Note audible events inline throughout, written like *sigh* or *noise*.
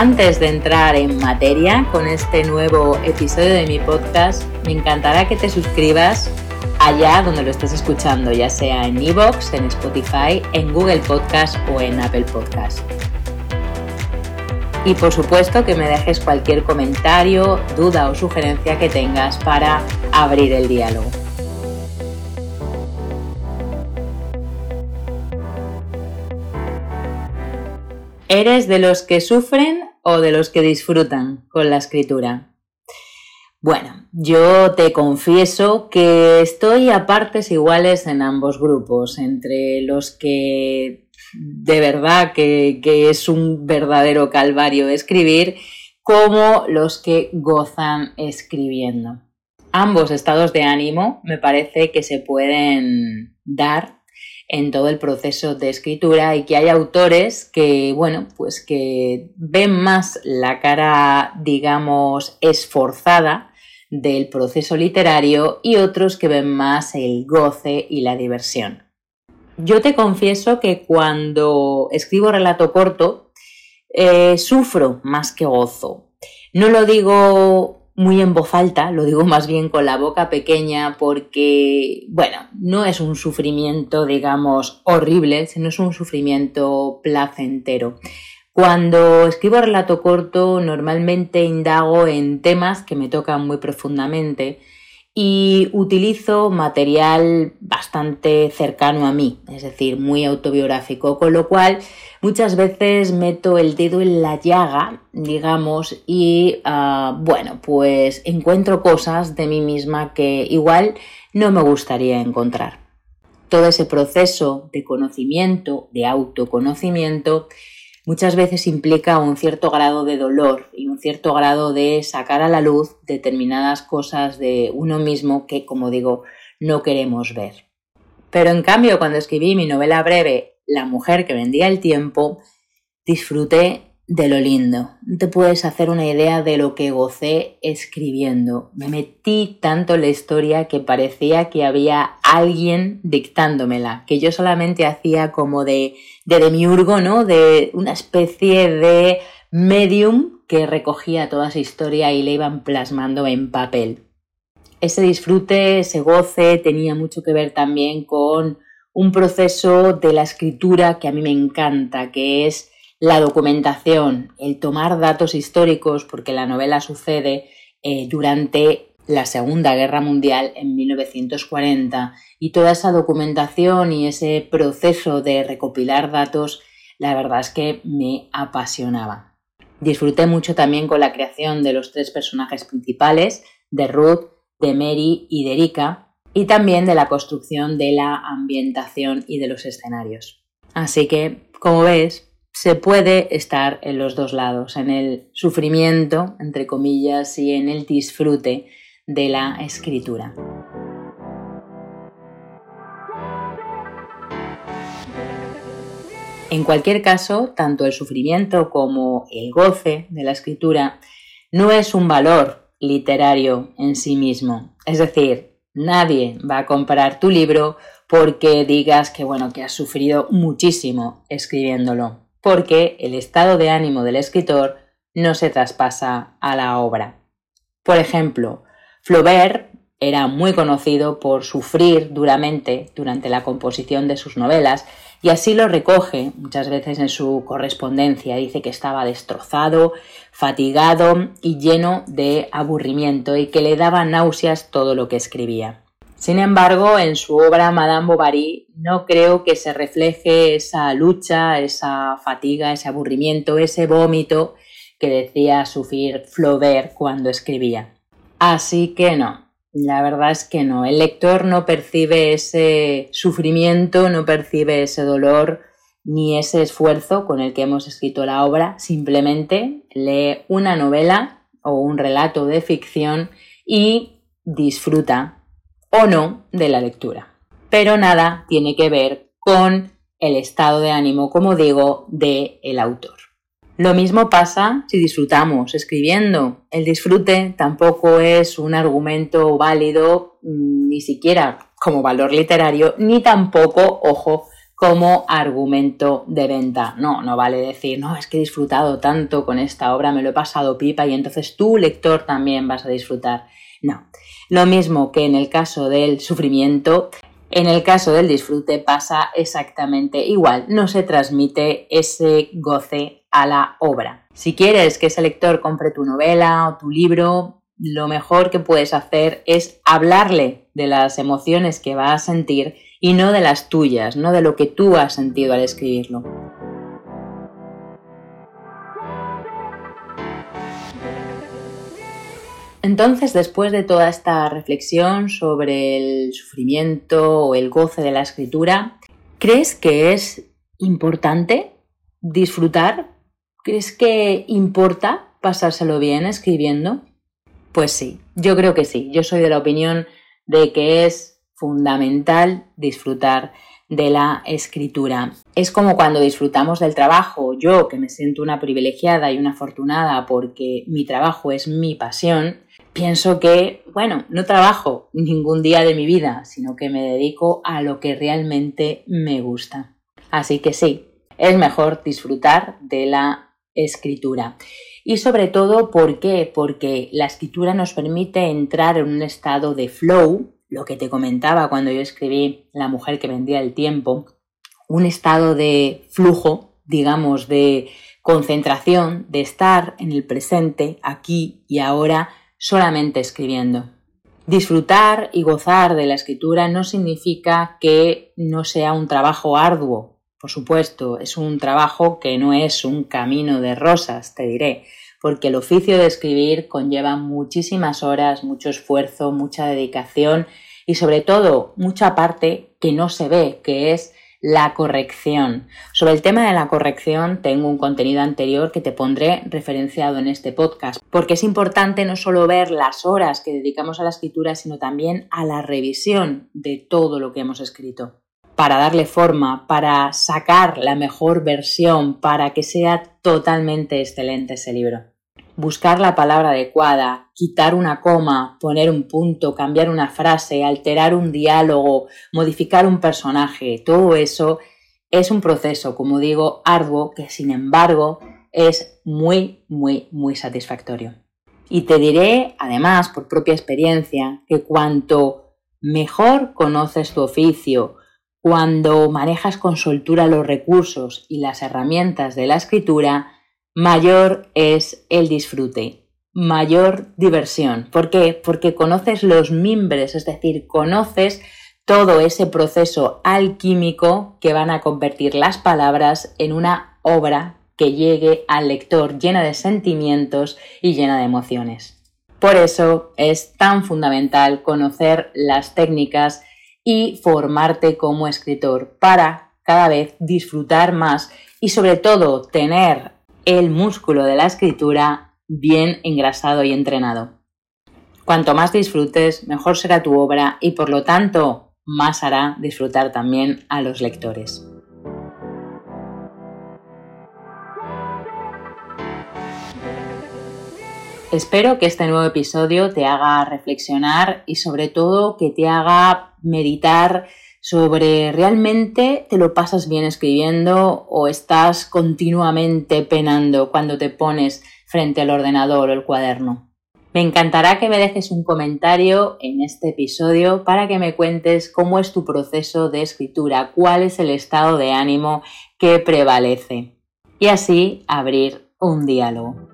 Antes de entrar en materia con este nuevo episodio de mi podcast, me encantará que te suscribas allá donde lo estés escuchando, ya sea en Evox, en Spotify, en Google Podcast o en Apple Podcast. Y por supuesto que me dejes cualquier comentario, duda o sugerencia que tengas para abrir el diálogo. ¿Eres de los que sufren o de los que disfrutan con la escritura? Bueno, yo te confieso que estoy a partes iguales en ambos grupos, entre los que de verdad que, es un verdadero calvario escribir, como los que gozan escribiendo. Ambos estados de ánimo me parece que se pueden dar en todo el proceso de escritura y que hay autores que, bueno, pues que ven más la cara, digamos, esforzada del proceso literario y otros que ven más el goce y la diversión. Yo te confieso que cuando escribo relato corto, eh, sufro más que gozo. No lo digo muy en voz alta, lo digo *laughs* más bien con la boca pequeña porque, bueno, no es un sufrimiento, digamos, horrible, sino es un sufrimiento placentero. Cuando escribo relato corto, normalmente indago en temas que me tocan muy profundamente y utilizo material bastante cercano a mí, es decir, muy autobiográfico, con lo cual muchas veces meto el dedo en la llaga, digamos, y ah, bueno, pues encuentro cosas de mí misma que igual no me gustaría encontrar. Todo ese proceso de conocimiento, de autoconocimiento, muchas veces implica un cierto grado de dolor y un cierto grado de sacar a la luz determinadas cosas de uno mismo que, como digo, no queremos ver. Pero en cambio, cuando escribí mi novela breve, La mujer que vendía el tiempo, disfruté de lo lindo. No te puedes hacer una idea de lo que gocé escribiendo. Me metí tanto en la historia que parecía que había alguien dictándomela, que yo solamente hacía como de, de demiurgo, ¿no? De una especie de medium que recogía toda esa historia y le iban plasmando en papel. Ese disfrute, ese goce tenía mucho que ver también con un proceso de la escritura que a mí me encanta, que es la documentación, el tomar datos históricos, porque la novela sucede eh, durante la Segunda Guerra Mundial en 1940 y toda esa documentación y ese proceso de recopilar datos, la verdad es que me apasionaba. Disfruté mucho también con la creación de los tres personajes principales, de Ruth, de Mary y de Erika, y también de la construcción de la ambientación y de los escenarios. Así que, como ves, se puede estar en los dos lados, en el sufrimiento, entre comillas, y en el disfrute de la escritura. En cualquier caso, tanto el sufrimiento como el goce de la escritura no es un valor literario en sí mismo. Es decir, nadie va a comprar tu libro porque digas que bueno, que has sufrido muchísimo escribiéndolo porque el estado de ánimo del escritor no se traspasa a la obra. Por ejemplo, Flaubert era muy conocido por sufrir duramente durante la composición de sus novelas y así lo recoge muchas veces en su correspondencia. Dice que estaba destrozado, fatigado y lleno de aburrimiento y que le daba náuseas todo lo que escribía. Sin embargo, en su obra Madame Bovary no creo que se refleje esa lucha, esa fatiga, ese aburrimiento, ese vómito que decía sufrir Flaubert cuando escribía. Así que no, la verdad es que no. El lector no percibe ese sufrimiento, no percibe ese dolor ni ese esfuerzo con el que hemos escrito la obra, simplemente lee una novela o un relato de ficción y disfruta o no de la lectura. Pero nada tiene que ver con el estado de ánimo, como digo, del el autor. Lo mismo pasa si disfrutamos escribiendo. El disfrute tampoco es un argumento válido mm, ni siquiera como valor literario, ni tampoco, ojo, como argumento de venta. No, no vale decir, no, es que he disfrutado tanto con esta obra, me lo he pasado pipa y entonces tú, lector, también vas a disfrutar. No. Lo mismo que en el caso del sufrimiento, en el caso del disfrute pasa exactamente igual. No se transmite ese goce a la obra. Si quieres que ese lector compre tu novela o tu libro, lo mejor que puedes hacer es hablarle de las emociones que va a sentir y no de las tuyas, no de lo que tú has sentido al escribirlo. Entonces, después de toda esta reflexión sobre el sufrimiento o el goce de la escritura, ¿crees que es importante disfrutar? ¿Crees que importa pasárselo bien escribiendo? Pues sí, yo creo que sí. Yo soy de la opinión de que es fundamental disfrutar de la escritura. Es como cuando disfrutamos del trabajo. Yo, que me siento una privilegiada y una afortunada porque mi trabajo es mi pasión, pienso que, bueno, no trabajo ningún día de mi vida, sino que me dedico a lo que realmente me gusta. Así que sí, es mejor disfrutar de la escritura. Y sobre todo, ¿por qué? Porque la escritura nos permite entrar en un estado de flow, lo que te comentaba cuando yo escribí La mujer que vendía el tiempo, un estado de flujo, digamos, de concentración, de estar en el presente, aquí y ahora, solamente escribiendo. Disfrutar y gozar de la escritura no significa que no sea un trabajo arduo. Por supuesto, es un trabajo que no es un camino de rosas, te diré, porque el oficio de escribir conlleva muchísimas horas, mucho esfuerzo, mucha dedicación y sobre todo mucha parte que no se ve, que es la corrección. Sobre el tema de la corrección tengo un contenido anterior que te pondré referenciado en este podcast, porque es importante no solo ver las horas que dedicamos a la escritura, sino también a la revisión de todo lo que hemos escrito para darle forma, para sacar la mejor versión, para que sea totalmente excelente ese libro. Buscar la palabra adecuada, quitar una coma, poner un punto, cambiar una frase, alterar un diálogo, modificar un personaje, todo eso es un proceso, como digo, arduo que sin embargo es muy, muy, muy satisfactorio. Y te diré, además, por propia experiencia, que cuanto mejor conoces tu oficio, cuando manejas con soltura los recursos y las herramientas de la escritura, mayor es el disfrute, mayor diversión. ¿Por qué? Porque conoces los mimbres, es decir, conoces todo ese proceso alquímico que van a convertir las palabras en una obra que llegue al lector llena de sentimientos y llena de emociones. Por eso es tan fundamental conocer las técnicas y formarte como escritor para cada vez disfrutar más y sobre todo tener el músculo de la escritura bien engrasado y entrenado. Cuanto más disfrutes, mejor será tu obra y por lo tanto más hará disfrutar también a los lectores. Espero que este nuevo episodio te haga reflexionar y sobre todo que te haga meditar sobre realmente te lo pasas bien escribiendo o estás continuamente penando cuando te pones frente al ordenador o el cuaderno. Me encantará que me dejes un comentario en este episodio para que me cuentes cómo es tu proceso de escritura, cuál es el estado de ánimo que prevalece y así abrir un diálogo.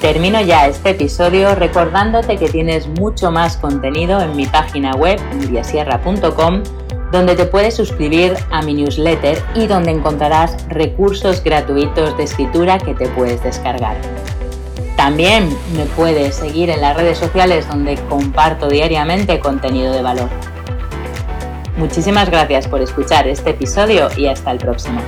Termino ya este episodio recordándote que tienes mucho más contenido en mi página web, muriasierra.com, donde te puedes suscribir a mi newsletter y donde encontrarás recursos gratuitos de escritura que te puedes descargar. También me puedes seguir en las redes sociales donde comparto diariamente contenido de valor. Muchísimas gracias por escuchar este episodio y hasta el próximo.